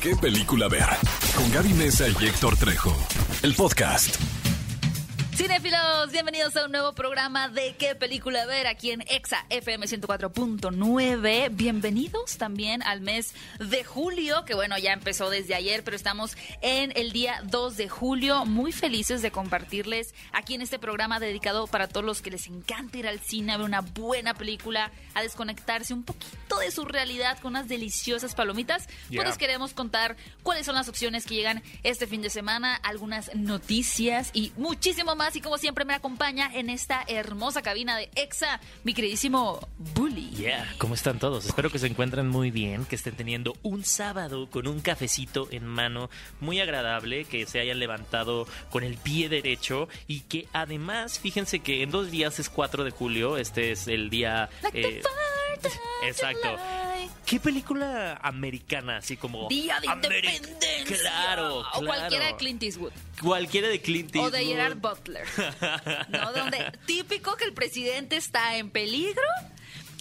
¿Qué película ver? Con Gaby Mesa y Héctor Trejo. El podcast. Cinefilos, bienvenidos a un nuevo programa de qué película ver aquí en Exa FM 104.9. Bienvenidos también al mes de julio, que bueno, ya empezó desde ayer, pero estamos en el día 2 de julio. Muy felices de compartirles aquí en este programa dedicado para todos los que les encanta ir al cine, a ver una buena película, a desconectarse un poquito de su realidad con unas deliciosas palomitas. Yeah. Pues les queremos contar cuáles son las opciones que llegan este fin de semana, algunas noticias y muchísimo más. Y como siempre me acompaña en esta hermosa cabina de EXA, mi queridísimo Bully. Yeah, ¿cómo están todos? Espero que se encuentren muy bien, que estén teniendo un sábado con un cafecito en mano muy agradable, que se hayan levantado con el pie derecho y que además, fíjense que en dos días es 4 de julio, este es el día... Like the eh, of exacto. ¿Qué película americana así como... Día de Ameri- Independencia. Claro, O claro. cualquiera de Clint Eastwood. Cualquiera de Clint O de Eastwood. Gerard Butler. ¿No? Donde típico que el presidente está en peligro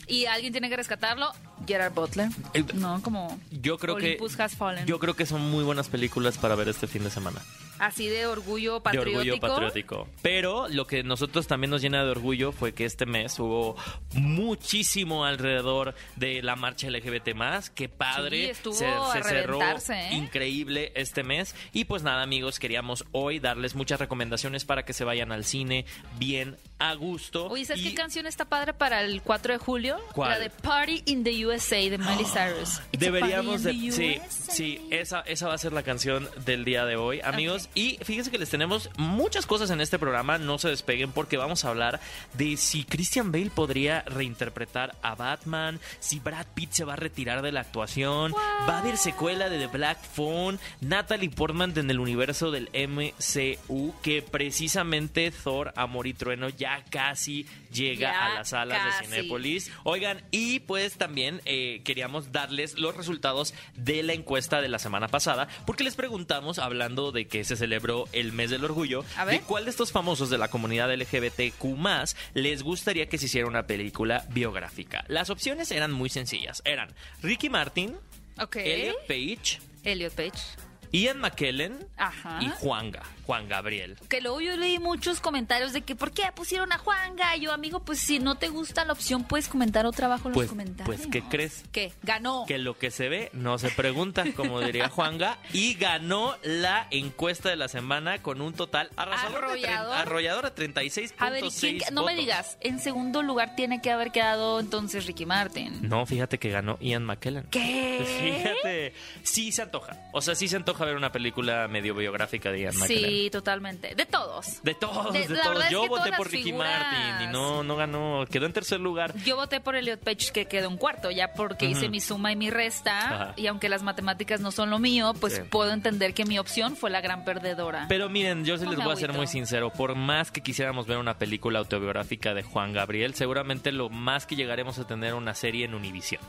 y alguien tiene que rescatarlo. Gerard Butler. No, como Yo creo Olympus que... Has Fallen. Yo creo que son muy buenas películas para ver este fin de semana. Así de orgullo de patriótico. orgullo patriótico. Pero lo que nosotros también nos llena de orgullo fue que este mes hubo muchísimo alrededor de la marcha LGBT más. Qué padre. Sí, estuvo se, a se cerró ¿eh? increíble este mes. Y pues nada, amigos, queríamos hoy darles muchas recomendaciones para que se vayan al cine bien a gusto. Oye, ¿sabes Y- qué canción está padre para el 4 de julio? ¿Cuál? La de Party in the USA de Miley Cyrus. It's a Deberíamos de... Sí, USA. sí, esa, esa va a ser la canción del día de hoy, amigos. Y fíjense que les tenemos muchas cosas en este programa, no se despeguen porque vamos a hablar de si Christian Bale podría reinterpretar a Batman, si Brad Pitt se va a retirar de la actuación, va a haber secuela de The Black Phone, Natalie Portman en el universo del MCU, que precisamente Thor, Amor y Trueno ya casi llega Ya a las salas casi. de Cinépolis. Oigan, y pues también eh, queríamos darles los resultados de la encuesta de la semana pasada, porque les preguntamos, hablando de que se celebró el mes del orgullo, A ver. de cuál de estos famosos de la comunidad LGBTQ les gustaría que se hiciera una película biográfica. Las opciones eran muy sencillas. Eran Ricky Martin. Elliot Page, Elliot Page. Ian McKellen Ajá. y Juanga, Juan Gabriel. Que luego yo leí muchos comentarios de que ¿por qué pusieron a Juan Gallo? Amigo, pues si no te gusta la opción puedes comentar otra abajo en Pues- los comentarios. pues, ¿qué crees? ¿Qué? Ganó. Que lo que se ve no se pregunta, como diría Juanga, y ganó la encuesta de la semana con un total arrasador de, Arrollador. arrollador de 36.6 A ver, ¿y quién que- no me digas, en segundo lugar tiene que haber quedado entonces Ricky Martin. No, fíjate que ganó Ian McKellen. ¿Qué? Fíjate, sí se antoja. O sea, sí se antoja ver una película medio biográfica de Ian McKellen. Sí, totalmente. De todos. De todos, De- todos. es Yo que voté por Ricky figuras- Martin y no, no ganó. Quedó en tercer lugar. Yo voté por Elliot Page que quedó un cuarto, ya porque hice mi suma y mi resta. Ajá. Y aunque las matemáticas no son lo mío, pues Sí. puedo entender que mi opción fue la gran perdedora. Pero miren, yo sí les voy a ser muy sincero. Por más que quisiéramos ver una película autobiográfica de Juan Gabriel, seguramente lo más que llegaremos a tener una serie en Univision.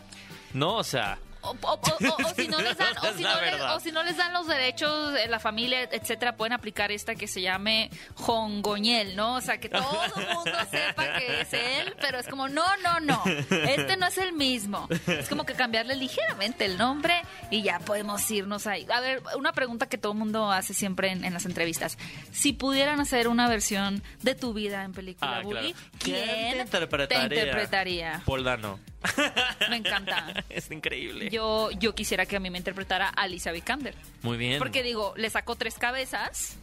No, o sea, O, si no les dan, o Es si la no les- verdad. o si no les dan los derechos de la familia, etcétera, pueden aplicar esta que se llame Jongoñel, ¿no? O sea, que todo el mundo sepa que es él, pero es como, no, no, no, este no es el mismo. Es como que cambiarle ligeramente el nombre y ya podemos irnos ahí. A ver, una pregunta que todo el mundo hace siempre en, en las entrevistas. Si pudieran hacer una versión de tu vida en película, ah, Bully, claro. ¿quién te interpretaría? te interpretaría? Paul Dano. Me encanta. es increíble. Yo, yo quisiera que a mí me interpretara Alicia Vikander. Muy bien. Porque digo, le sacó tres cabezas.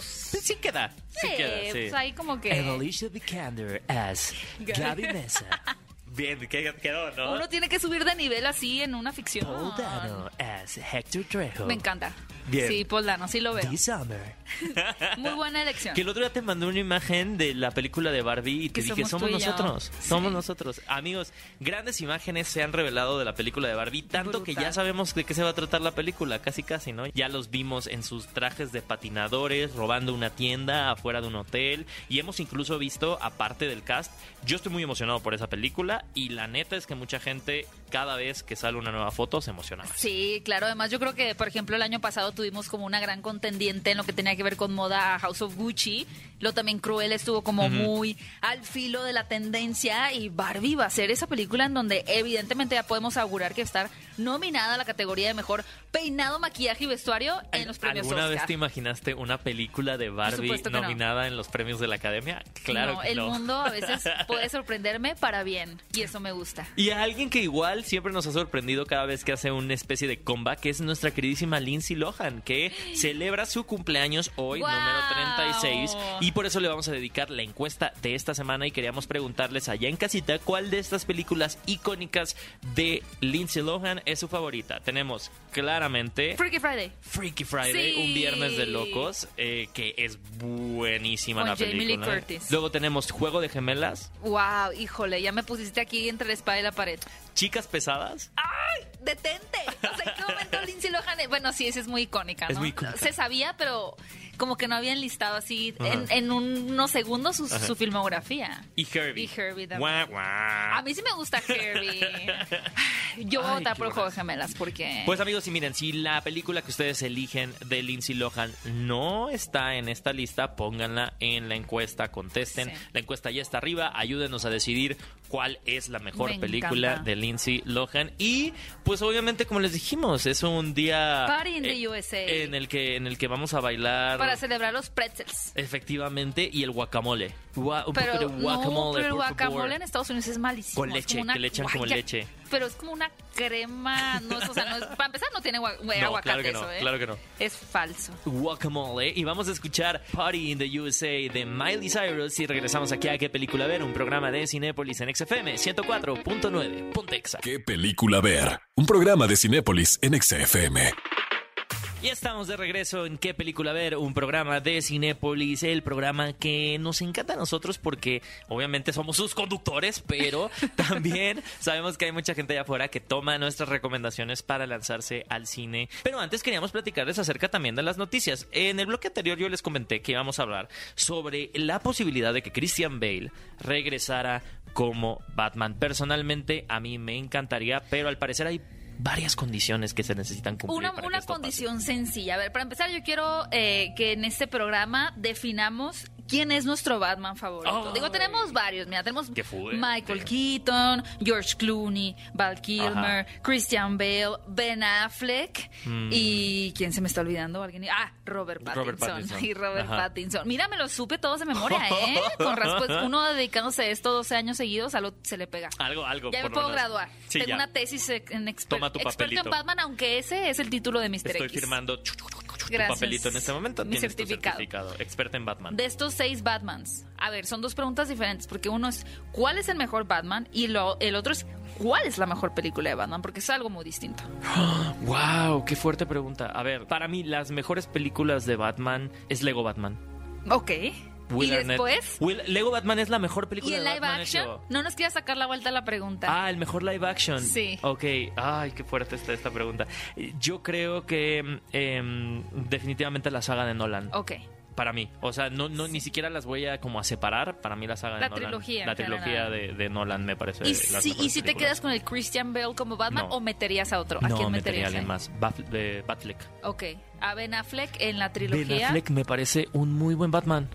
Sí, sí queda. Sí eh, queda, sí. pues ahí como que Alicia Vikander as Gaby Mesa. Bien, ¿qué quedó, no? uno tiene que subir de nivel así en una ficción. Paul Dano as Hector Trejo. Me encanta. Bien. Sí, Paul Dano, sí lo veo. Summer. Muy buena elección. Que el otro día te mandé una imagen de la película de Barbie y te Que dije, somos somos tú y yo". nosotros, Sí. somos nosotros. Amigos, grandes imágenes se han revelado de la película de Barbie, tanto que ya sabemos de qué se va a tratar la película, casi casi, ¿no? Ya los vimos en sus trajes de patinadores, robando una tienda afuera de un hotel, y hemos incluso visto, aparte del cast, yo estoy muy emocionado por esa película, y la neta es que mucha gente cada vez que sale una nueva foto se emociona más. Sí, claro. Además, yo creo que, por ejemplo, el año pasado tuvimos como una gran contendiente en lo que tenía que ver con moda a House of Gucci. Lo también Cruel estuvo como muy al filo de la tendencia y Barbie va a ser esa película en donde evidentemente ya podemos augurar que estar nominada a la categoría de mejor peinado, maquillaje y vestuario en los premios ¿Alguna Oscar. vez te imaginaste una película de Barbie no. nominada en los premios de la Academia? Claro no, que el no. mundo a veces puede sorprenderme para bien y eso me gusta. Y a alguien que igual siempre nos ha sorprendido cada vez que hace una especie de comeback es nuestra queridísima Lindsay Lohan, que celebra su cumpleaños hoy, número 36, y por eso le vamos a dedicar la encuesta de esta semana y queríamos preguntarles allá en casita cuál de estas películas icónicas de Lindsay Lohan es su favorita. Tenemos claramente Freaky Friday. Freaky Friday, Sí. un viernes de locos, eh, que es buenísima Con la Jamie película. ¿eh? Curtis. Luego tenemos Juego de Gemelas, Wow, híjole, ya me pusiste aquí entre la espada y la pared. Chicas Pesadas. ¡Ay! ¡Detente! O sea, ¿en qué momento Lindsay Lohan? Bueno, sí, esa es muy icónica, ¿no? Es muy icónica. Se sabía, pero como que no habían listado así en, en unos segundos su, filmografía. Y Herbie. Y Herbie. A mí sí me gusta Herbie. Yo voy a votar por juego de gemelas porque... Pues amigos, y miren, si la película que ustedes eligen de Lindsay Lohan no está en esta lista, pónganla en la encuesta, contesten. Sí. La encuesta ya está arriba, ayúdenos a decidir cuál es la mejor Me película encanta. de Lindsay Lohan. Y pues obviamente, como les dijimos, es un día Party in the USA. en el que en el que vamos a bailar para celebrar los pretzels. efectivamente y el guacamole. Gua- un Pero, poco de guacamole, no, pero el por guacamole en Estados Unidos es malísimo. Con es leche, como una- que le echan como Guaya. leche. Pero es como una crema, no es, o sea, no es- para empezar no tiene gua- güey, No, aguacate claro que no, eso, ¿eh? claro que no. Es falso. Guacamole y vamos a escuchar Party in the USA de Miley Cyrus y regresamos aquí a qué película ver, un programa de Cinépolis en XFM 104.9 Pontexa. ¿Qué película ver? Un programa de Cinépolis en XFM. Y estamos de regreso en qué película ver, un programa de Cinépolis, el programa que nos encanta a nosotros porque obviamente somos sus conductores, pero también sabemos que hay mucha gente allá afuera que toma nuestras recomendaciones para lanzarse al cine. Pero antes queríamos platicarles acerca también de las noticias. En el bloque anterior yo les comenté que íbamos a hablar sobre la posibilidad de que Christian Bale regresara como Batman. Personalmente a mí me encantaría, pero al parecer hay varias condiciones que se necesitan cumplir. Una, para que una pase. condición sencilla. A ver, para empezar, yo quiero eh, que en este programa definamos quién es nuestro Batman favorito. Digo, tenemos varios. Mira, tenemos. Michael Keaton, George Clooney, Val Kilmer, Christian Bale, Ben Affleck y ¿quién se me está olvidando? ¿Alguien? Ah, Robert Pattinson. Robert Pattinson. Y Robert Ajá. Pattinson. Mira, me lo supe todos de memoria, ¿eh? Con respuesta. Uno dedicándose a esto 12 años seguidos, a lo se le pega. Algo, algo. Ya me puedo menos. graduar. Sí, Tengo ya. una tesis en exper- Toma tu experto en Batman, aunque ese es el título de Mr. Estoy X. firmando chu, tu Gracias. papelito en este momento. Mi Tienes tu certificado. certificado. Experta en Batman. De estos seis Batmans, a ver, son dos preguntas diferentes, porque uno es ¿cuál es el mejor Batman? Y lo, el otro es ¿cuál es la mejor película de Batman? Porque es algo muy distinto. Wow, qué fuerte pregunta. A ver, para mí las mejores películas de Batman es Lego Batman. Ok. Will y Arnett- después, Will- Lego Batman es la mejor película ¿y el de live Batman action? hecho. No nos quieras sacar la vuelta a la pregunta. Ah, el mejor live action. Sí. Ok. Ay, qué fuerte está esta pregunta. Yo creo que em, definitivamente la saga de Nolan. Ok. Para mí. O sea, no, no ni siquiera las voy a como a separar. Para mí la saga de La Nolan. trilogía, La trilogía de, de Nolan me parece. ¿Y si, y si te quedas con el Christian Bale como Batman No. o meterías a otro? ¿A no, quién metería a meterías? alguien eh? más. Bat- de Batfleck. Ok. A Ben Affleck en la Ben trilogía. Affleck me parece un muy buen Batman.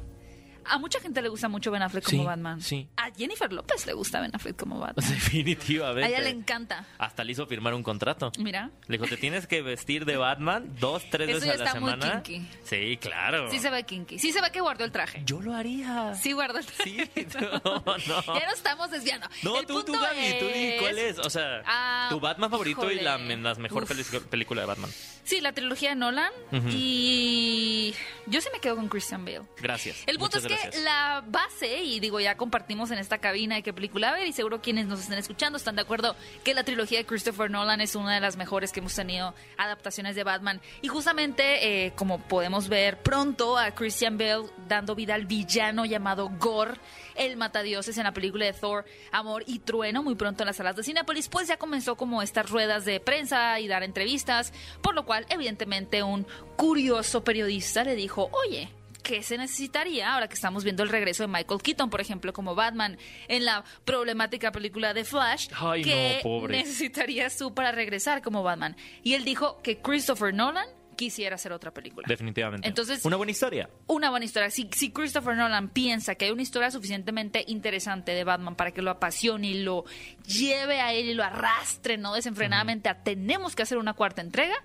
A mucha gente le gusta mucho Ben Affleck como Sí, Batman. sí. A Jennifer López le gusta Ben Affleck como Batman. Definitivamente. A ella le encanta. Hasta le hizo firmar un contrato. Mira. Le dijo, te tienes que vestir de Batman dos, tres Eso veces ya a la está muy semana. kinky. Sí, claro. Sí se ve kinky. Sí se ve que guardó el traje. Yo lo haría. Sí guardó el traje. Sí, no, no. Ya nos estamos desviando. No, El tú, tú, Gaby, tú di es- cuál es. O sea, Ah, tu Batman favorito y la, la mejor película de Batman. Sí, la trilogía de Nolan. Ujú. Y yo sí me quedo con Christian Bale. Gracias. El punto es que gracias. la base, y digo, ya compartimos en esta cabina de qué película ver, y seguro quienes nos estén escuchando están de acuerdo que la trilogía de Christopher Nolan es una de las mejores que hemos tenido adaptaciones de Batman. Y justamente, eh, como podemos ver pronto, a Christian Bale dando vida al villano llamado Gore, el matadioses en la película de Thor, Amor y Trueno, muy pronto en las salas de Cinepolis, pues ya comenzó como estas ruedas de prensa y dar entrevistas, por lo cual, evidentemente, un curioso periodista le dijo, oye, qué se necesitaría ahora que estamos viendo el regreso de Michael Keaton, por ejemplo, como Batman en la problemática película de Flash. Ay, no, ¿Qué pobre. necesitarías tú para regresar como Batman? Y él dijo que Christopher Nolan quisiera hacer otra película. Definitivamente. Entonces- una buena historia. Una buena historia. Si, si Christopher Nolan piensa que hay una historia suficientemente interesante de Batman para que lo apasione y lo lleve a él y lo arrastre, ¿no? Desenfrenadamente a tenemos que hacer una cuarta entrega,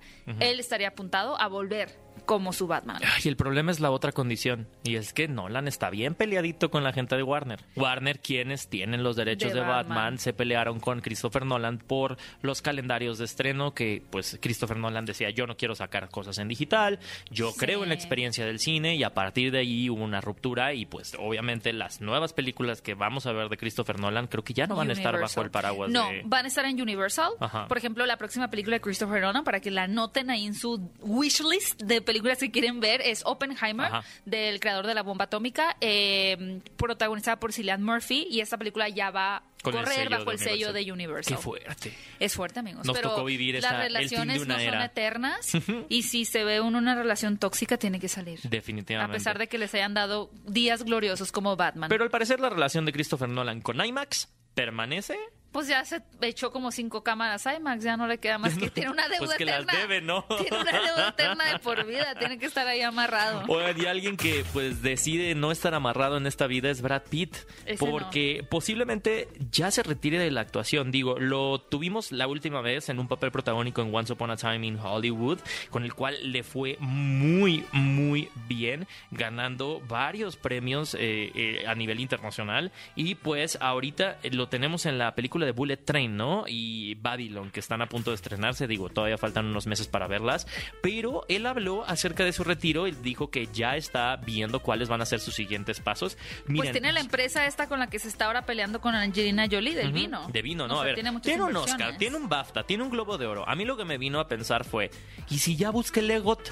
él estaría apuntado a volver como su Batman. Ay, el problema es la otra condición. Y es que Nolan está bien peleadito con la gente de Warner. Warner, quienes tienen los derechos De de, Batman. Batman. se pelearon con Christopher Nolan por los calendarios de estreno que, pues, Christopher Nolan decía, yo no quiero sacar cosas en digital, yo Sí. creo en la experiencia del cine y a partir de ahí hubo una ruptura y, pues, obviamente las nuevas películas que vamos a ver de Christopher Nolan creo que ya no van a estar bajo el paraguas No, de... van a estar en Universal. Ajá. Por ejemplo, la próxima película de Christopher Nolan, para que la anoten ahí en su wishlist de películas que quieren ver, es Oppenheimer, Ajá. del creador de la bomba atómica, eh, protagonizada por Cillian Murphy. Y esta película ya va a Con correr bajo el sello de Universal. Qué fuerte. Es fuerte, amigos. Nos pero tocó vivir las esa- de relaciones no son eternas. y si se ve uno una relación tóxica, tiene que salir. A Definitivamente. pesar de que les hayan dado días gloriosos como Batman. Pero al parecer la relación de Christopher Nolan con IMAX permanece. Pues ya se echó como cinco cámaras IMAX, ya no le queda más que tiene una deuda Pues que las eterna. debe, ¿no? Tiene una deuda eterna de por vida, tiene que estar ahí amarrado. Oigan, y alguien que pues decide no estar amarrado en esta vida es Brad Pitt. Ese no. porque posiblemente ya se retire de la actuación. Digo, lo tuvimos la última vez en un papel protagónico en Once Upon a Time in Hollywood, con el cual le fue muy, muy bien, ganando varios premios eh, eh, a nivel internacional. Y pues ahorita lo tenemos en la película de Bullet Train, ¿no? Y Babylon, que están a punto de estrenarse. Digo, todavía faltan unos meses para verlas. Pero él habló acerca de su retiro y dijo que ya está viendo cuáles van a ser sus siguientes pasos. Miren, pues tiene la empresa esta con la que se está ahora peleando con Angelina Jolie del vino. De vino, ¿no? O a ver, tiene, un. Oscar, tiene un BAFTA, tiene un Globo de Oro. A mí lo que me vino a pensar fue, ¿y si ya busca el EGOT?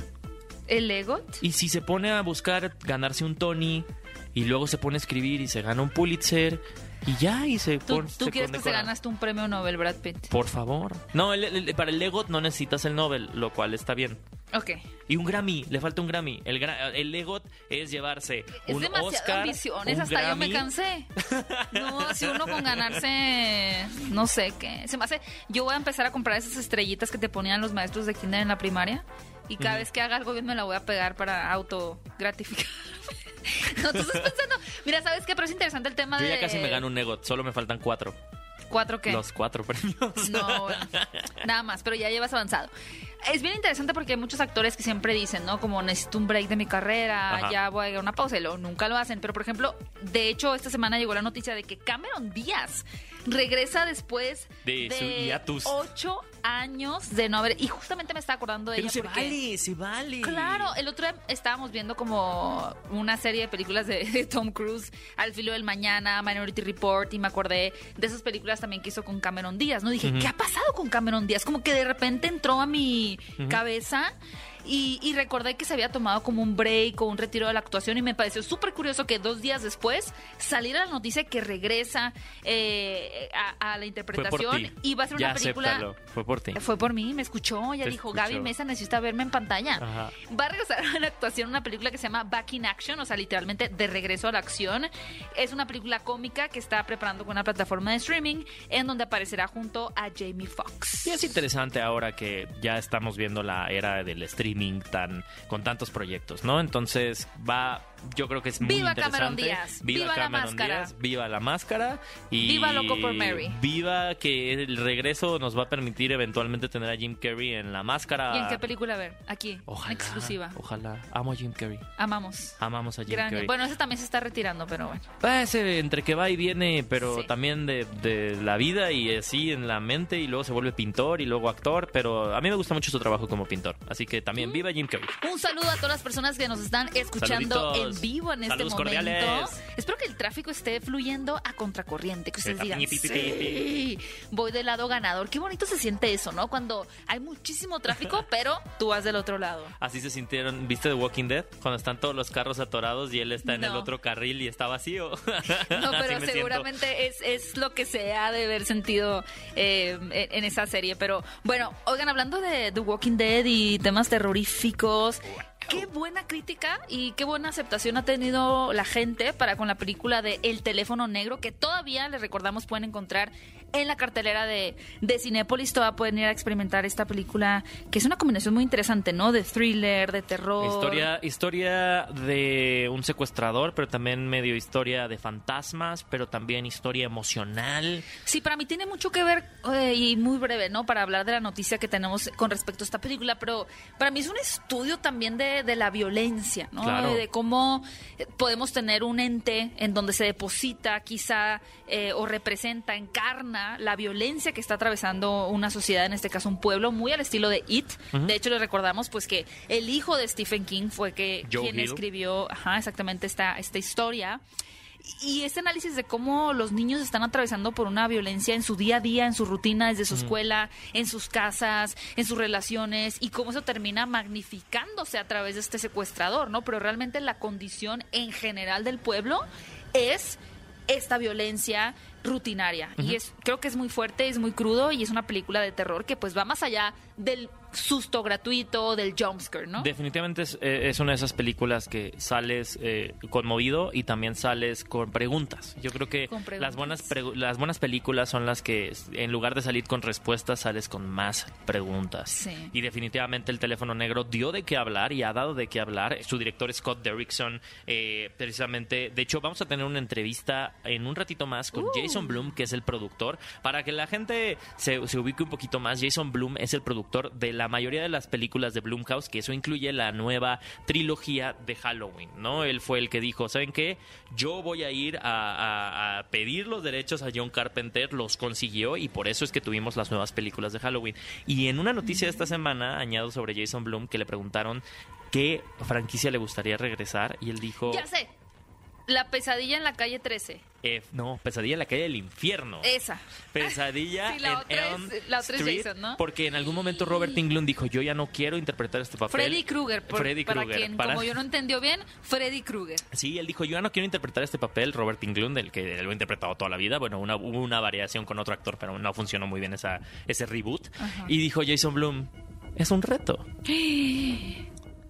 ¿El EGOT? ¿Y si se pone a buscar ganarse un Tony y luego se pone a escribir y se gana un Pulitzer y ya y se ¿Tú, pone tú quieres que se ganaste un premio Nobel, Brad Pitt? Por favor. No, el- el- para el EGOT no necesitas el Nobel, lo cual está bien. Ok. Y un Grammy, le falta un Grammy. El, el EGOT es llevarse Es un Oscar, ambiciones, un hasta yo me cansé. No, si uno con ganarse, no sé qué. Se me hace, yo voy a empezar a comprar esas estrellitas que te ponían los maestros de kinder en la primaria y cada vez que haga algo bien me la voy a pegar para auto gratificar. No, tú estás pensando, mira, ¿sabes qué? Pero es interesante el tema Yo de... ya casi me gano un EGOT, solo me faltan cuatro. ¿Cuatro qué? Los cuatro premios. No, nada más, pero ya llevas avanzado. Es bien interesante porque hay muchos actores que siempre dicen, ¿no? Como necesito un break de mi carrera, Ajá. ya voy a una pausa y luego nunca lo hacen. Pero, por ejemplo, de hecho, esta semana llegó la noticia de que Cameron Díaz regresa después De su hiatus. ocho años de no haber... Y justamente me estaba acordando de Pero ella se porque- vale, se vale. Claro, el otro día estábamos viendo como una serie de películas de, de Tom Cruise, Al filo del mañana, Minority Report, y me acordé de esas películas también que hizo con Cameron Díaz, ¿no? Dije, ¿qué ha pasado con Cameron Díaz? Como que de repente entró a mi cabeza y, y recordé que se había tomado como un break o un retiro de la actuación y me pareció súper curioso que dos días después saliera la noticia que regresa eh, a, a la interpretación y va a ser una película... acéptalo, Fue por ti. Fue por mí, me escuchó, ya Te dijo, escuchó. Gaby Mesa necesita verme en pantalla. Ajá. Va a regresar a la actuación una película que se llama Back in Action, o sea, literalmente de regreso a la acción. Es una película cómica que está preparando con una plataforma de streaming en donde aparecerá junto a Jamie Foxx. Y es interesante ahora que ya estamos viendo la era del streaming tan con tantos proyectos, ¿no? Entonces va, yo creo que es muy Viva interesante. Cameron Díaz, viva la Cameron máscara. Díaz, viva la máscara y Viva Loco por Mary. Viva que el regreso nos va a permitir eventualmente tener a Jim Carrey en la máscara. ¿Y en qué película ver? Aquí, Ojalá, exclusiva. Ojalá. Amo a Jim Carrey. Amamos. Amamos a Jim Gran- Carrey. Bueno, ese también se está retirando, pero bueno. Ah, ese entre que va y viene, pero Sí. también de, de la vida y así en la mente y luego se vuelve pintor y luego actor, pero a mí me gusta mucho su trabajo como pintor, así que también Mm. viva Jim Carrey. Un saludo a todas las personas que nos están escuchando Saluditos. en vivo en este momento. cordiales. Espero que el tráfico esté fluyendo a contracorriente, que ustedes digan, pi, pi, pi, sí, voy del lado ganador. Qué bonito se siente eso, ¿no? Cuando hay muchísimo tráfico, pero tú vas del otro lado. Así se sintieron, ¿viste The Walking Dead? Cuando están todos los carros atorados y él está en el otro carril y está vacío. No, pero me seguramente es, es lo que se ha de haber sentido eh, en, en esa serie. Pero bueno, oigan, hablando de The Walking Dead y temas terroríficos, qué buena crítica y qué buena aceptación ha tenido la gente para con la película de El teléfono negro, que todavía, les recordamos, pueden encontrar en la cartelera de, de Cinépolis. Todavía pueden ir a experimentar esta película, que es una combinación muy interesante, ¿no? De thriller, de terror. Historia, historia de un secuestrador, pero también medio historia de fantasmas, pero también historia emocional. Sí, para mí tiene mucho que ver eh, y muy breve, ¿no? Para hablar de la noticia que tenemos con respecto a esta película, pero para mí es un estudio también de, de la violencia, ¿no? Claro. De, cómo eh, podemos tener un ente en donde se deposita quizá eh, o representa, encarna la violencia que está atravesando una sociedad, en este caso un pueblo, muy al estilo de It. De hecho, le recordamos pues que el hijo de Stephen King fue que Joe quien Hill. escribió ajá, exactamente esta, esta historia. Y este análisis de cómo los niños están atravesando por una violencia en su día a día, en su rutina, desde su escuela, en sus casas, en sus relaciones, y cómo eso termina magnificándose a través de este secuestrador, ¿no? Pero realmente la condición en general del pueblo es esta violencia rutinaria. Y es creo que es muy fuerte, es muy crudo y es una película de terror que pues va más allá del susto gratuito, del jumpscare, ¿no? Definitivamente es, eh, es una de esas películas que sales eh, conmovido y también sales con preguntas. Yo creo que las buenas las buenas películas son las que en lugar de salir con respuestas sales con más preguntas. Sí. Y definitivamente el teléfono negro dio de qué hablar y ha dado de qué hablar. Su director Scott Derrickson, eh, precisamente, de hecho vamos a tener una entrevista en un ratito más con Uh. Jason Bloom, que es el productor, para que la gente se, se ubique un poquito más. Jason Bloom es el productor de la mayoría de las películas de Blumhouse, que eso incluye la nueva trilogía de Halloween, ¿no? Él fue el que dijo, ¿saben qué? Yo voy a ir a, pedir los derechos a John Carpenter, los consiguió y por eso es que tuvimos las nuevas películas de Halloween. Y en una noticia de esta semana, añado sobre Jason Bloom, que le preguntaron qué franquicia le gustaría regresar y él dijo... Ya sé. La pesadilla en la calle 13. eh, no, Pesadilla en la calle del infierno. Esa. Pesadilla Sí, la en otra es- la otra es Street, Jason, ¿no? Porque en algún momento Robert Englund dijo, yo ya no quiero interpretar este papel. Freddy Krueger, por- Freddy para Krueger, quien, para- como yo no entendió bien, Freddy Krueger. Sí, él dijo, yo ya no quiero interpretar este papel, Robert Englund, el que lo ha interpretado toda la vida. Bueno, una, hubo una variación con otro actor, pero no funcionó muy bien esa, ese reboot. Y dijo Jason Bloom, es un reto.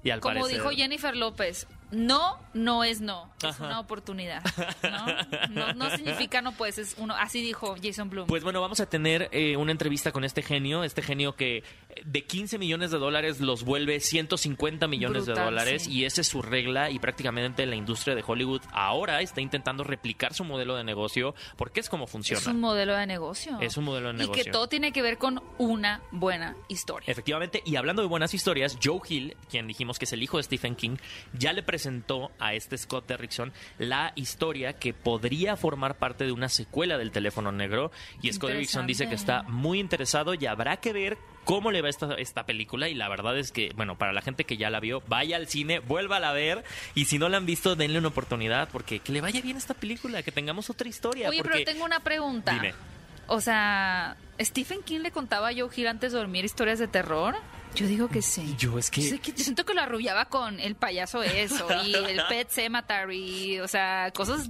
Y al Como parecer- dijo Jennifer López, no, no es no, es Ajá. una oportunidad. ¿no? No, no significa no pues, es uno. Así dijo Jason Bloom. Pues bueno, vamos a tener eh, una entrevista con este genio, este genio que de 15 millones de dólares los vuelve 150 millones de dólares sí. y esa es su regla y prácticamente la industria de Hollywood ahora está intentando replicar su modelo de negocio porque es como funciona. es un modelo de negocio. Es un modelo de Y negocio. que todo tiene que ver con una buena historia. Efectivamente, y hablando de buenas historias, Joe Hill, quien dijimos que es el hijo de Stephen King, ya le presentó a este Scott Derrickson la historia que podría formar parte cómo le va esta, esta película. Y la verdad es que, bueno, para la gente que ya la vio, vaya al cine, vuelva a ver. Y si no la han visto, denle una oportunidad porque que le vaya bien esta película, que tengamos otra historia. Oye, porque... pero tengo una pregunta. Dime. O sea, ¿Stephen King le contaba a Joe Hill antes de dormir historias de terror? Yo digo que sí. Yo es que... Yo sé que- yo siento que lo arrullaba con el payaso eso y el Pet Cemetery, o sea, cosas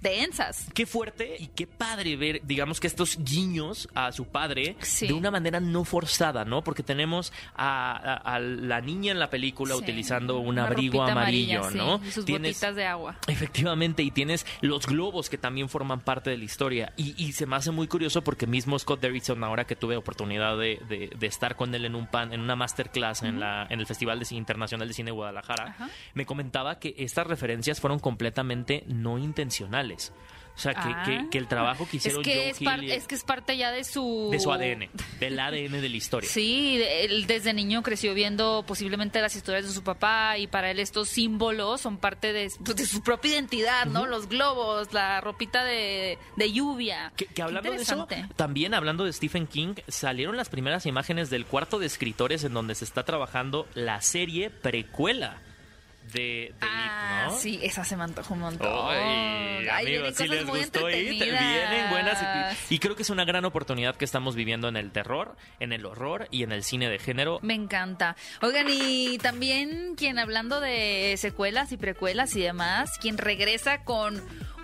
densas. Qué fuerte y qué padre ver, digamos que estos guiños a su padre Sí. de una manera no forzada, ¿no? Porque tenemos a, a- a la niña en la película Sí. utilizando un Una abrigo amarillo, amarilla, ¿no? sí, y sus Tienes- botitas de agua. Efectivamente, y tienes los globos que también forman parte de la historia. Y, y se me hace muy curioso porque mismo Scott Derrickson, ahora que tuve oportunidad de, de- de estar con él en un pan, en una masterclass en, la, en el Festival de Internacional de Cine de Guadalajara, Ajá. me comentaba que estas referencias fueron completamente no intencionales. O sea, que, Ah. que- que el trabajo que Es hicieron que es, Hill que es parte ya de su... de su ADN, del ADN de la historia. Sí, él desde niño creció viendo posiblemente las historias de su papá y para él estos símbolos son parte de, pues, de su propia identidad, ¿no? Los globos, la ropita de, de lluvia. Que, que hablando de eso, también hablando de Stephen King, salieron las primeras imágenes del cuarto de escritores en donde se está trabajando la serie precuela de, de Ah, It, ¿no? sí, esa se me antojó un montón. Ay, Ay, amigos, si les gustó It, vienen buenas. Y creo que es una gran oportunidad que estamos viviendo en el terror, en el horror y en el cine de género. Me encanta. Oigan, y también quien hablando de secuelas y precuelas y demás, quien regresa con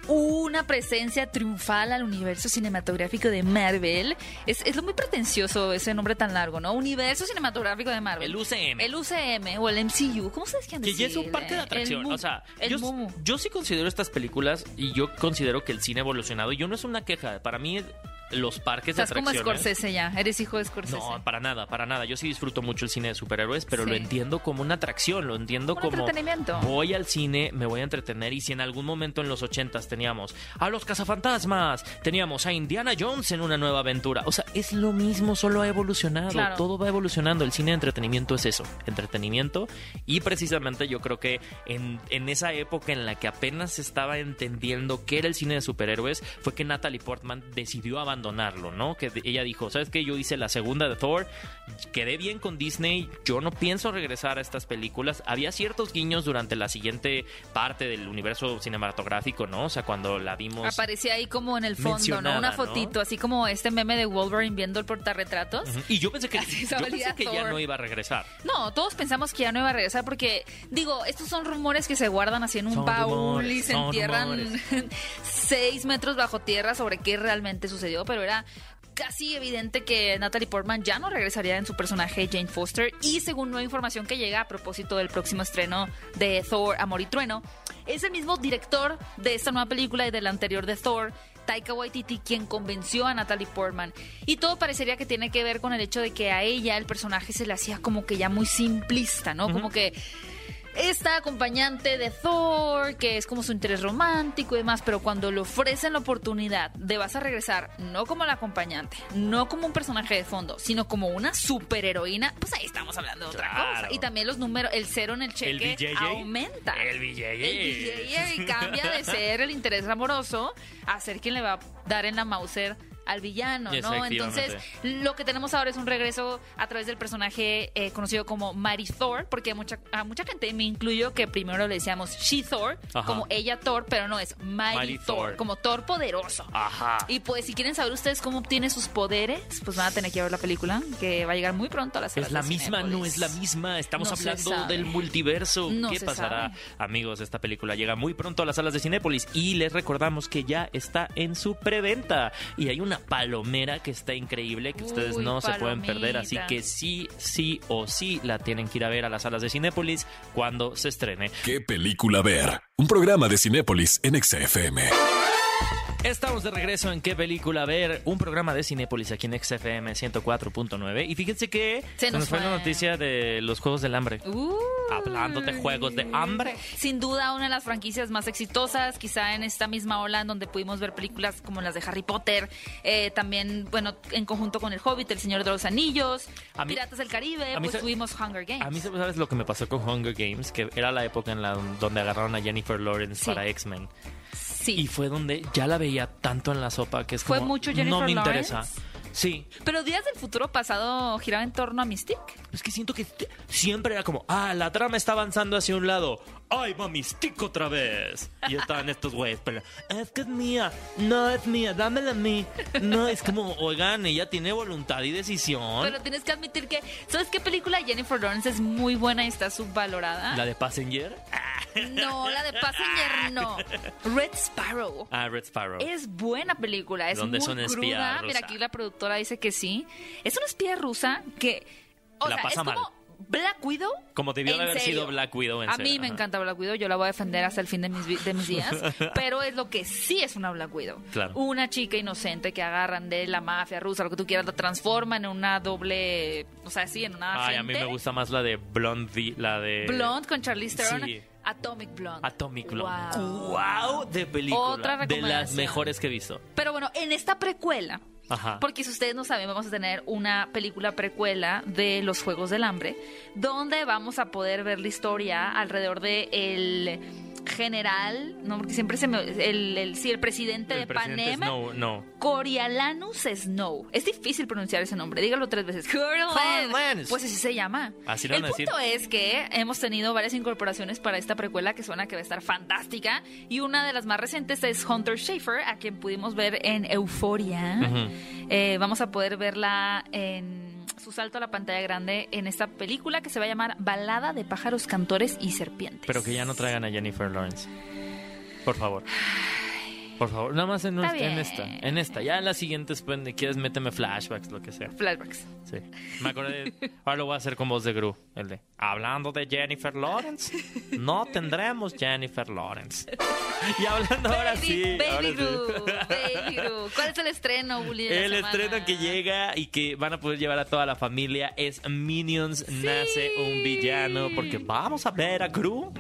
una presencia triunfal al universo cinematográfico de Marvel. Es, es lo muy pretencioso ese nombre tan largo, ¿no? Universo cinematográfico de Marvel. El UCM. El UCM o el MCU. ¿Cómo ustedes quieren Que ya es un parque de El atracción. mu- O sea, el yo, yo sí considero estas películas y yo considero que el cine ha evolucionado. Y yo no es una queja. Para mí, los parques de Estás como atracciones. Scorsese ya. Eres hijo de Scorsese. No, para nada, para nada. Yo sí disfruto mucho el cine de superhéroes, pero Sí. lo entiendo como una atracción, lo entiendo Un como entretenimiento. voy al cine, me voy a entretener y si en algún momento en los ochentas teníamos a los cazafantasmas, teníamos a Indiana Jones en una nueva aventura, o sea, es lo mismo, solo ha evolucionado, Claro. todo va evolucionando. El cine de entretenimiento es eso, entretenimiento y precisamente yo creo que en, en esa época en la que apenas se estaba entendiendo qué era el cine de superhéroes, fue que Natalie Portman decidió abandonarlo, ¿no? Que ella dijo, ¿sabes qué? Yo hice la segunda de Thor, quedé bien con Disney, yo no pienso regresar a estas películas. Había ciertos guiños durante la siguiente parte del universo cinematográfico, ¿no? O sea, cuando la vimos... Aparecía ahí como en el fondo, ¿no? Una ¿no? fotito, así como este meme de Wolverine viendo el portarretratos. Ujú. Y yo pensé que, Así se yo valía pensé que ya no iba a regresar. No, todos pensamos que ya no iba a regresar porque, digo, estos son rumores que se guardan así en un Son baúl rumores, y se entierran rumores. seis metros bajo tierra sobre qué realmente sucedió, pero era casi evidente que Natalie Portman ya no regresaría en su personaje Jane Foster y según nueva información que llega a propósito del próximo estreno de Thor, Amor y Trueno, es el mismo director de esta nueva película y del anterior de Thor, Taika Waititi quien convenció a Natalie Portman. Y todo parecería que tiene que ver con el hecho de que a ella el personaje se le hacía como que ya muy simplista, ¿no? Como que esta acompañante de Thor, que es como su interés romántico y demás, pero cuando le ofrecen la oportunidad de vas a regresar no como la acompañante, no como un personaje de fondo, sino como una superheroína, pues ahí estamos hablando de otra Claro. cosa. Y también los números, el cero en el cheque BJJ. aumenta. El BJJ. El BJJ cambia de ser el interés amoroso a ser quien le va a dar en la Mauser al villano, ¿no? Entonces, lo que tenemos ahora es un regreso a través del personaje eh, conocido como Mary Thor, porque a mucha, a mucha gente, me incluyo, que primero le decíamos She Thor, Ajá. como ella Thor, pero no es Mighty Thor, Thor. como Thor poderoso. Ajá. Y pues si quieren saber ustedes cómo obtiene sus poderes, pues van a tener que ver la película, que va a llegar muy pronto a las salas Es la misma, no es la misma. Estamos No hablando del multiverso. No ¿Qué pasará, sabe. amigos? Esta película llega muy pronto a las salas de Cinépolis y les recordamos que ya está en su preventa. Y hay una palomera que está increíble que ustedes no se pueden perder. Así que sí, sí o sí la tienen que ir a ver a las salas de Cinépolis cuando se estrene. ¿Qué película ver? Un programa de Cinépolis en XFM. Estamos de regreso en qué película ver, un programa de Cinépolis aquí en XFM 104.9 y fíjense que Se nos fue la noticia de los Juegos del Hambre. Uy. Hablando de juegos de hambre. Sin duda, una de las franquicias más exitosas, quizá en esta misma ola en donde pudimos ver películas como las de Harry Potter, eh, también, bueno, en conjunto con El Hobbit, El Señor de los Anillos, A mí- Piratas del Caribe, a mí pues tuvimos Hunger Games. A mí, ¿sabes lo que me pasó con Hunger Games? Que era la época en la donde agarraron a Jennifer Lawrence Sí. para X-Men. Sí. Y fue donde ya la veía tanto en la sopa que es ¿Fue como, mucho No Jennifer me Lawrence? interesa. Sí, Pero Días del Futuro Pasado giraba en torno a Mystique. es que siento que siempre era como, ah, la trama está avanzando hacia un lado. ¡Ay, va Mystique otra vez! Y estaban estos güeyes, pero es que es mía. No es mía, dámela a mí. No, es como, oigan, ella tiene voluntad y decisión. Pero tienes que admitir que, ¿sabes qué película Jennifer Lawrence es muy buena y está subvalorada? ¿La de Passenger? No, la de Passenger no. Red Sparrow. Ah, Red Sparrow. Es buena película, es Donde muy espía cruda. rusa. Mira, aquí la productora dice que sí. Es una espía rusa que. O La sea, pasa es como mal. Black Widow. Como debió en de haber serio. sido Black Widow en A serio, mí me ajá. encanta Black Widow, yo la voy a defender hasta el fin de mis, vi- de mis días. pero es lo que sí es una Black Widow. Claro. Una chica inocente que agarran de la mafia rusa, lo que tú quieras, la transforman en una doble. O sea, sí, en una. Ay, a mí me gusta más la de Blondie, la de... Blonde con Charlize Theron. Sí. Atomic Blonde. Atomic Blonde. Wow. Wow, de película. Otra de las mejores que he visto. Pero bueno, en esta precuela, Porque si ustedes no saben, vamos a tener una película precuela de los Juegos del Hambre, donde vamos a poder ver la historia alrededor de el general, no, porque siempre se me, el, el, sí, el presidente El de presidente Panem, Snow, no. Coriolanus Snow. Es difícil pronunciar ese nombre, dígalo tres veces. Coriolanus. Pues así se llama. Así le el decir. punto es que hemos tenido varias incorporaciones para esta precuela que suena que va a estar fantástica. Y una de las más recientes es Hunter Schafer, a quien pudimos ver en Euforia. Eh, vamos a poder verla en su salto a la pantalla grande en esta película que se va a llamar Balada de pájaros, cantores y serpientes. Pero que ya no traigan a Jennifer Lawrence. Por favor. Por favor, nada más en, Está en esta. En esta. Ya en las siguientes, pues, quieres, méteme flashbacks, lo que sea. Flashbacks. Sí. Me acordé. Ahora lo voy a hacer con voz de Gru. El de. Hablando de Jennifer Lawrence. No tendremos Jennifer Lawrence. Y hablando ahora Baby, sí. Baby ahora sí. Gru, Baby Gru. ¿Cuál es el estreno, de la El estreno que llega y que van a poder llevar a toda la familia es Minions Nace un Villano. Porque vamos a ver a Gru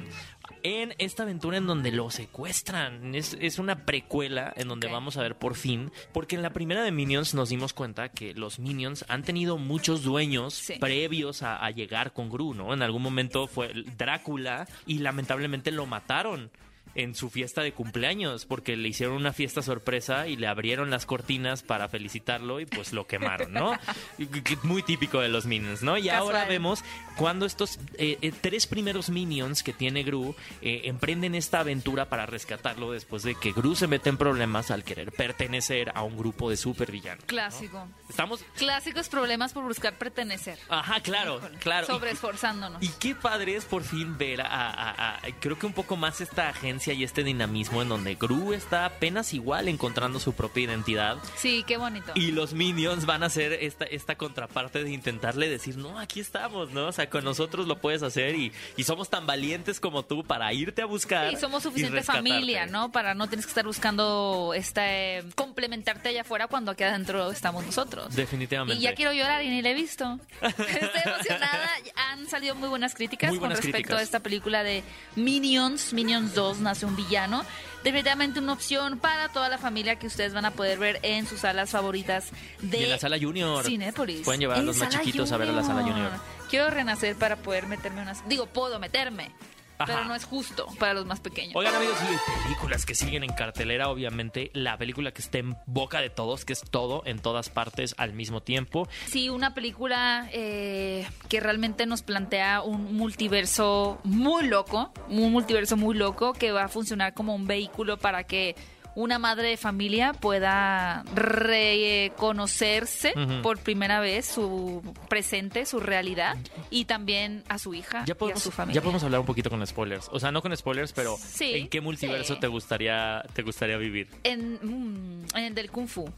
en esta aventura en donde lo secuestran. Es, es una precuela en donde vamos a ver por fin. Porque en la primera de Minions nos dimos cuenta que los Minions han tenido muchos dueños Sí. previos a, a llegar con Gru, ¿no? En algún momento fue Drácula y lamentablemente lo mataron en su fiesta de cumpleaños porque le hicieron una fiesta sorpresa y le abrieron las cortinas para felicitarlo y pues lo quemaron, ¿no? Y- Muy típico de los Minions, ¿no? Y ahora vemos cuando estos eh, eh, tres primeros Minions que tiene Gru eh, emprenden esta aventura para rescatarlo después de que Gru se mete en problemas al querer pertenecer a un grupo de supervillanos. Clásico. Estamos... Clásicos problemas por buscar pertenecer. Ajá, claro, claro. Y- Sobreesforzándonos. y qué padre es por fin ver a, a- a- creo que un poco más esta agencia y este dinamismo en donde Gru está apenas igual encontrando su propia identidad Sí, qué bonito. y los Minions van a ser esta, esta contraparte de intentarle decir, no, aquí estamos, ¿no? O sea, con nosotros lo puedes hacer y, y somos tan valientes como tú para irte a buscar. Y somos suficiente familia, ¿no? Para no tienes que estar buscando este complementarte allá afuera cuando aquí adentro estamos nosotros. Definitivamente. Y ya quiero llorar y ni la he visto. Estoy emocionada. Han salido muy buenas críticas Muy buenas con respecto críticas. a esta película de Minions. Minions 2 un villano. Definitivamente una opción para toda la familia que ustedes van a poder ver en sus salas favoritas de Y en la sala Junior. Cinépolis. Pueden llevar a los más chiquitos a ver a la sala Junior. Quiero renacer para poder meterme unas... Digo, puedo meterme. Ajá. Pero no es justo para los más pequeños. Oigan amigos, películas que siguen en cartelera, obviamente. La película que está en boca de todos, que es todo en todas partes al mismo tiempo. Sí, una película eh, que realmente nos plantea un multiverso muy loco, un multiverso muy loco que va a funcionar como un vehículo para que una madre de familia pueda reconocerse por primera vez su presente, su realidad y también a su hija Ya y a podemos, su familia. ya podemos hablar un poquito con spoilers. O sea, no con spoilers, pero Sí, ¿en qué multiverso sí. te gustaría te gustaría vivir? En, mm, en el del Kung Fu.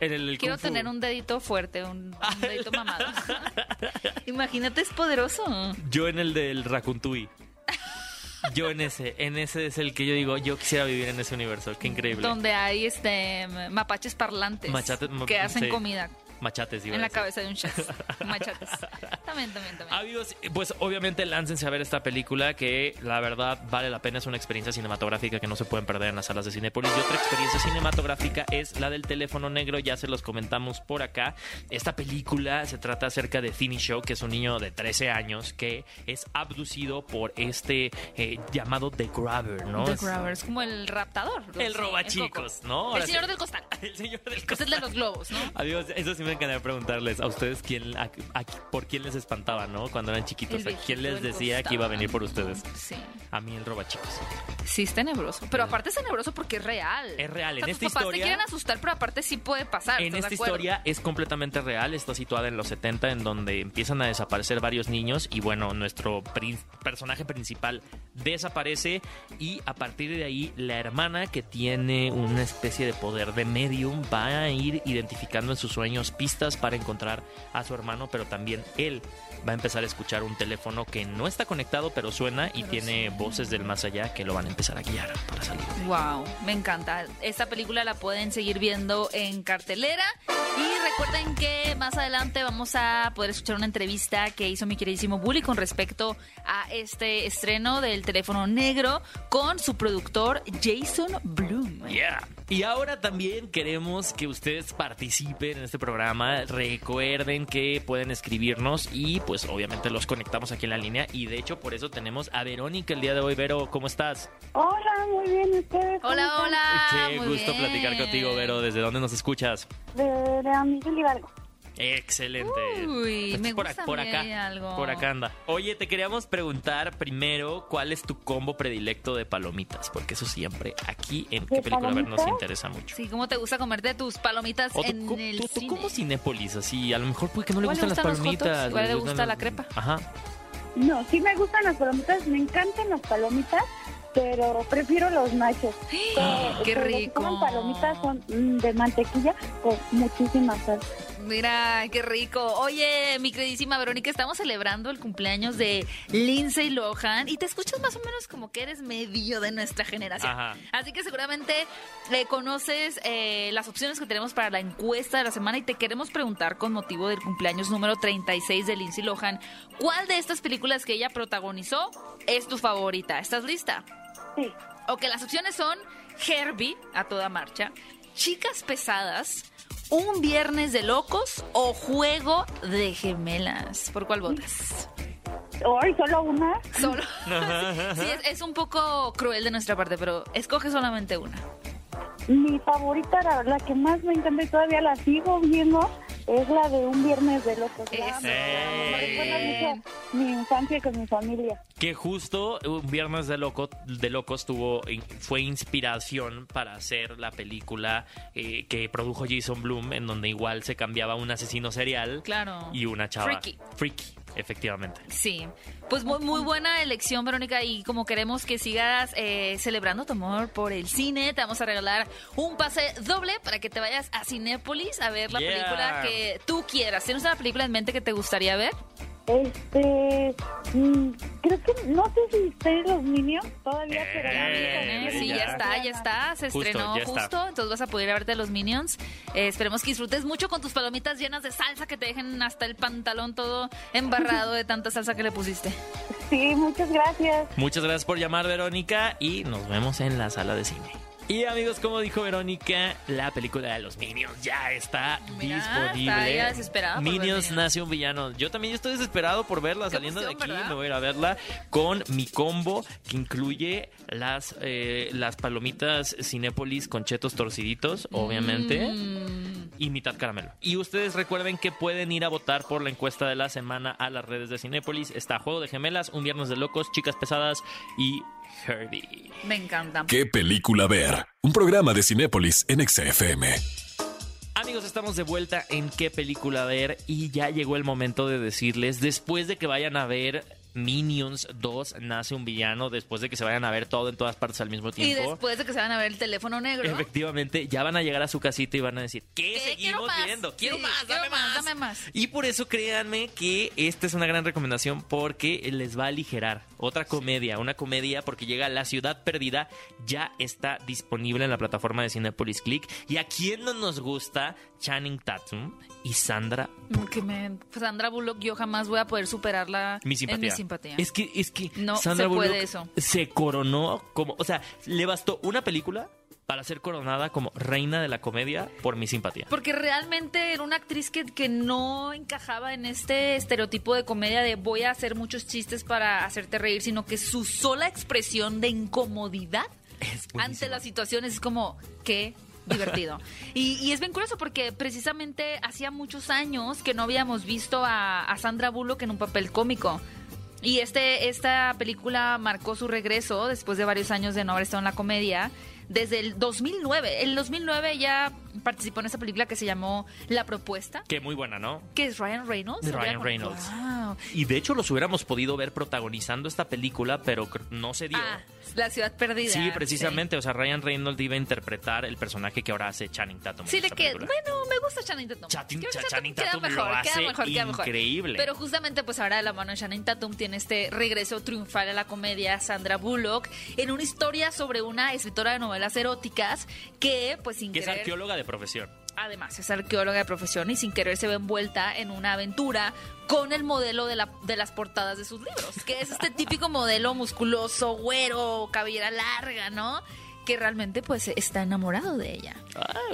En el, Quiero Kung Fu. tener un dedito fuerte, un, un dedito mamado. Imagínate, es poderoso. Yo en el del Rakuntui. Yo en ese, en ese es el que yo digo, yo quisiera vivir en ese universo. Qué increíble. Donde hay este mapaches parlantes Machate- ma- que hacen sí. comida Machates, iba en a la decir. cabeza de un chef. Machates. También, también, también. Amigos, pues obviamente láncense a ver esta película que la verdad vale la pena, es una experiencia cinematográfica que no se pueden perder en las salas de Cinépolis. Y otra experiencia cinematográfica es la del teléfono negro, ya se los comentamos por acá. Esta película se trata acerca de Finny Show, que es un niño de 13 años que es abducido por este eh, llamado The Grabber, ¿no? The Grabber, es como el raptador. El Sí, robachicos. ¿no? Ahora El señor sí. del costal. El señor del Que es el de los globos, ¿no? Amigos, eso sí me encantaría preguntarles a ustedes quién, a- a- por quién les espantaba, ¿no? Cuando eran chiquitos, El ¿a quién les decía que iba a venir por ustedes? Sí. A mí el roba chicos. Sí, es tenebroso. Pero aparte es tenebroso porque es real. Es real. O sea, En tus esta papás historia- te quieren asustar, pero aparte sí puede pasar. En ¿estás esta historia es completamente real, está situada en los 70 en donde empiezan a desaparecer varios niños y bueno, nuestro prin- personaje principal desaparece y a partir de ahí la hermana que tiene una especie de poder de medium va a ir identificando en sus sueños pistas para encontrar a su hermano, pero también él va a empezar a escuchar un teléfono que no está conectado pero suena y Pero tiene sí. voces del más allá que lo van a empezar a guiar para salir. Wow, me encanta. Esta película la pueden seguir viendo en cartelera. Y recuerden que más adelante vamos a poder escuchar una entrevista que hizo mi queridísimo Bully con respecto a este estreno del teléfono negro con su productor Jason Bloom. Yeah. Y ahora también queremos que ustedes participen en este programa. Recuerden que pueden escribirnos y pues obviamente los conectamos aquí en la línea. Y de hecho por eso tenemos a Verónica el día de hoy. Vero, ¿cómo estás? Hola, muy bien, ¿ustedes? Hola, hola. Qué muy gusto bien. platicar contigo, Vero. ¿Desde dónde nos escuchas? De, de Amigos Hidalgo. Excelente. Uy, Estás me por, gusta por acá. algo. Por acá anda. Oye, te queríamos preguntar primero cuál es tu combo predilecto de palomitas, porque eso siempre aquí en qué ¿De película ver nos interesa mucho. Sí, ¿cómo te gusta comerte tus palomitas O en el tú- tú cine? como Cinépolis, así, a lo mejor puede que no le gustan las palomitas. igual le gusta la crepa. Ajá. No, sí me gustan las palomitas, me encantan las palomitas, pero prefiero los nachos. ¡Qué pero rico! Como palomitas son mm, de mantequilla con muchísima sal. Mira, qué rico. Oye, mi queridísima Verónica, estamos celebrando el cumpleaños de Lindsay Lohan y te escuchas más o menos como que eres medio de nuestra generación. Ajá. Así que seguramente eh, conoces eh, las opciones que tenemos para la encuesta de la semana y te queremos preguntar con motivo del cumpleaños número 36 de Lindsay Lohan, ¿cuál de estas películas que ella protagonizó es tu favorita? ¿Estás lista? Sí. Ok, las opciones son Herbie, a toda marcha, Chicas Pesadas, Un Viernes de Locos o Juego de Gemelas. ¿Por cuál votas? Hoy solo una. Solo. sí, es, es un poco cruel de nuestra parte, pero escoge solamente una. Mi favorita, la, la que más me encanta y todavía la sigo viendo, es la de Un Viernes de Locos. Mi infancia con mi familia. Que justo un viernes de, loco, de locos tuvo, fue inspiración para hacer la película eh, que produjo Jason Bloom, en donde igual se cambiaba un asesino serial Claro. y una chava. Freaky. Freaky, efectivamente. Sí, pues muy, muy buena elección, Verónica, y como queremos que sigas eh, celebrando tu amor por el cine, te vamos a regalar un pase doble para que te vayas a Cinépolis a ver la Yeah. película que tú quieras. ¿Tienes una película en mente que te gustaría ver? Este, mm, creo que no sé si estén los Minions todavía, pero Eh, ya vi Eh, sí, ya ya. está, ya está. Se Justo, estrenó ya justo, está. entonces vas a poder ir a verte los Minions. Eh, esperemos que disfrutes mucho con tus palomitas llenas de salsa que te dejen hasta el pantalón todo embarrado de tanta salsa que le pusiste. Sí, muchas gracias. Muchas gracias por llamar, Verónica, y nos vemos en la sala de cine. Y amigos, como dijo Verónica, la película de los Minions ya está disponible. está desesperada Minions nace un villano. Yo también estoy desesperado por verla saliendo de aquí. ¿verdad? Me voy a ir a verla con mi combo que incluye las, eh, las palomitas Cinépolis con chetos torciditos, obviamente. Mm. y mitad caramelo. Y ustedes recuerden que pueden ir a votar por la encuesta de la semana a las redes de Cinépolis. Está Juego de Gemelas, Un Viernes de Locos, Chicas Pesadas y Herbie. Me encanta. ¿Qué película ver? Un programa de Cinépolis en XFM. Amigos, estamos de vuelta en qué película ver y ya llegó el momento de decirles, después de que vayan a ver Minions 2, nace un villano, después de que se vayan a ver todo en todas partes al mismo Y tiempo. después de que se van a ver el teléfono negro. Efectivamente, ya van a llegar a su casita y van a decir, ¿qué, ¿Qué? seguimos Quiero más. viendo? Quiero Sí, más, quiero dame más, más, dame más. Y por eso créanme que esta es una gran recomendación porque les va a aligerar. Otra comedia, una comedia porque llega La Ciudad Perdida, ya está disponible en la plataforma de Cinepolis Click. Y a quién no nos gusta Channing Tatum y Sandra Que me, Sandra Bullock, yo jamás voy a poder superarla mi en simpatía. mi simpatía. Es que, es que No Sandra se puede Bullock eso. se coronó como, o sea, le bastó una película para ser coronada como reina de la comedia por mi simpatía. Porque realmente era una actriz que, que no encajaba en este estereotipo de comedia de voy a hacer muchos chistes para hacerte reír, sino que su sola expresión de incomodidad ante las situaciones es como, qué divertido. y, y es bien curioso porque precisamente hacía muchos años que no habíamos visto a, a Sandra Bullock en un papel cómico. Y este, esta película marcó su regreso después de varios años de no haber estado en la comedia. Desde el 2009. El 2009 ya participó en esta película que se llamó La Propuesta, Que muy buena, ¿no? que es Ryan Reynolds. Ryan Wow. Reynolds. Y de hecho los hubiéramos podido ver protagonizando esta película, pero no se dio. Ah, La Ciudad Perdida. Sí, precisamente. O sea, Ryan Reynolds iba a interpretar el personaje que ahora hace Channing Tatum. Sí, de que, película. bueno, me gusta Channing Tatum. Channing- queda Tatum lo mejor, queda hace mejor, queda mejor. increíble. Pero justamente, pues ahora de la mano de Channing Tatum tiene este regreso triunfal a la comedia Sandra Bullock en una historia sobre una escritora de novelas eróticas que, pues sin Que es querer... arqueóloga de profesión. Además, es arqueóloga de profesión y sin querer se ve envuelta en una aventura con el modelo de, la, de las portadas de sus libros, que es este típico modelo musculoso, güero, cabellera larga, ¿no? Que realmente pues está enamorado de ella.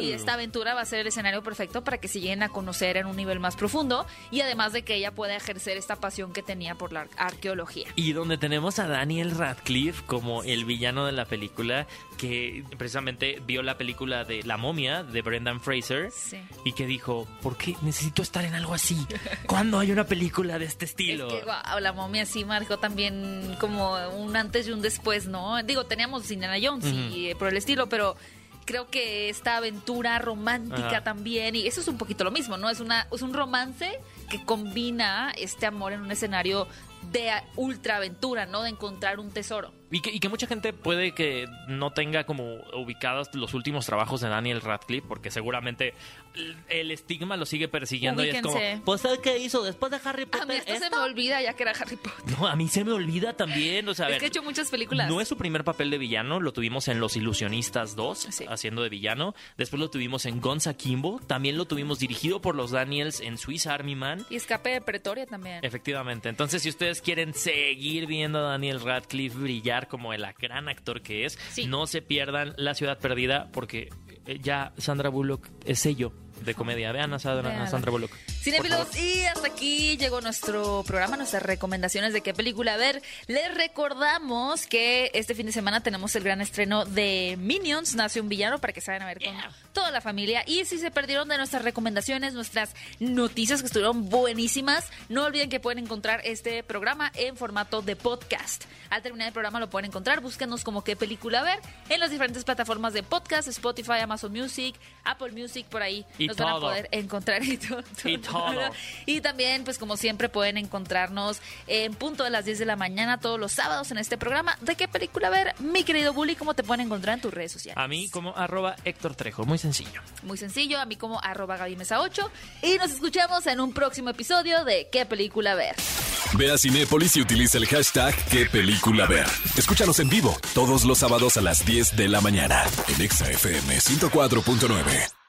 Y esta aventura va a ser el escenario perfecto para que se lleguen a conocer en un nivel más profundo y además de que ella pueda ejercer esta pasión que tenía por la ar- arqueología. Y donde tenemos a Daniel Radcliffe como el villano de la película, que precisamente vio la película de La momia de Brendan Fraser Sí. y que dijo, ¿por qué necesito estar en algo así? ¿Cuándo hay una película de este estilo? Es que, guau, la momia sí marcó también como un antes y un después, ¿no? Digo, teníamos Indiana Jones y eh, por el estilo, pero creo que esta aventura romántica Ajá. también, y eso es un poquito lo mismo, ¿no? Es, una, es un romance que combina este amor en un escenario de ultra aventura, ¿no? De encontrar un tesoro. Y que, y que mucha gente puede que no tenga como ubicados los últimos trabajos de Daniel Radcliffe, porque seguramente el- estigma lo sigue persiguiendo y es Ubíquense. como, pues ¿sabes qué hizo después de Harry A Potter? mí esto se esto?". me olvida ya que era Harry Potter. No, a mí se me olvida también, o sea, a Es ver, que he hecho muchas películas. no es su primer papel de villano, lo tuvimos en Los Ilusionistas 2, Sí. haciendo de villano. Después lo tuvimos en Gonza Kimbo, también lo tuvimos dirigido por los Daniels en Swiss Army Man. Y escape de Pretoria también. Efectivamente, entonces si ustedes quieren seguir viendo a Daniel Radcliffe brillar como el gran actor que es, Sí. no se pierdan La Ciudad Perdida porque eh, ya Sandra Bullock es sello de comedia. Vean a Sandra, a. Sandra Bullock. Cinefilos, y hasta aquí llegó nuestro programa, nuestras recomendaciones de qué película ver. Les recordamos que este fin de semana tenemos el gran estreno de Minions, Nace un villano, para que vayan a ver con toda la familia. Y si se perdieron de nuestras recomendaciones, nuestras noticias que estuvieron buenísimas, no olviden que pueden encontrar este programa en formato de podcast. Al terminar el programa lo pueden encontrar, búsquenos como qué película ver en las diferentes plataformas de podcast, Spotify, Amazon Music, Apple Music, por ahí Y nos van a poder encontrar y todo. Y todo. Y también, pues como siempre, pueden encontrarnos en punto de las 10 de la mañana todos los sábados en este programa. ¿De qué película ver? Mi querido Bully, ¿cómo te pueden encontrar en tus redes sociales? A mí como arroba Héctor Trejo, muy sencillo. Muy sencillo, a mí como arroba Gaby Mesa 8. Y nos escuchamos en un próximo episodio de ¿Qué película ver? Ve a Cinépolis y utiliza el hashtag qué película ver. Escúchanos en vivo todos los sábados a las 10 de la mañana en Exa FM 104.9.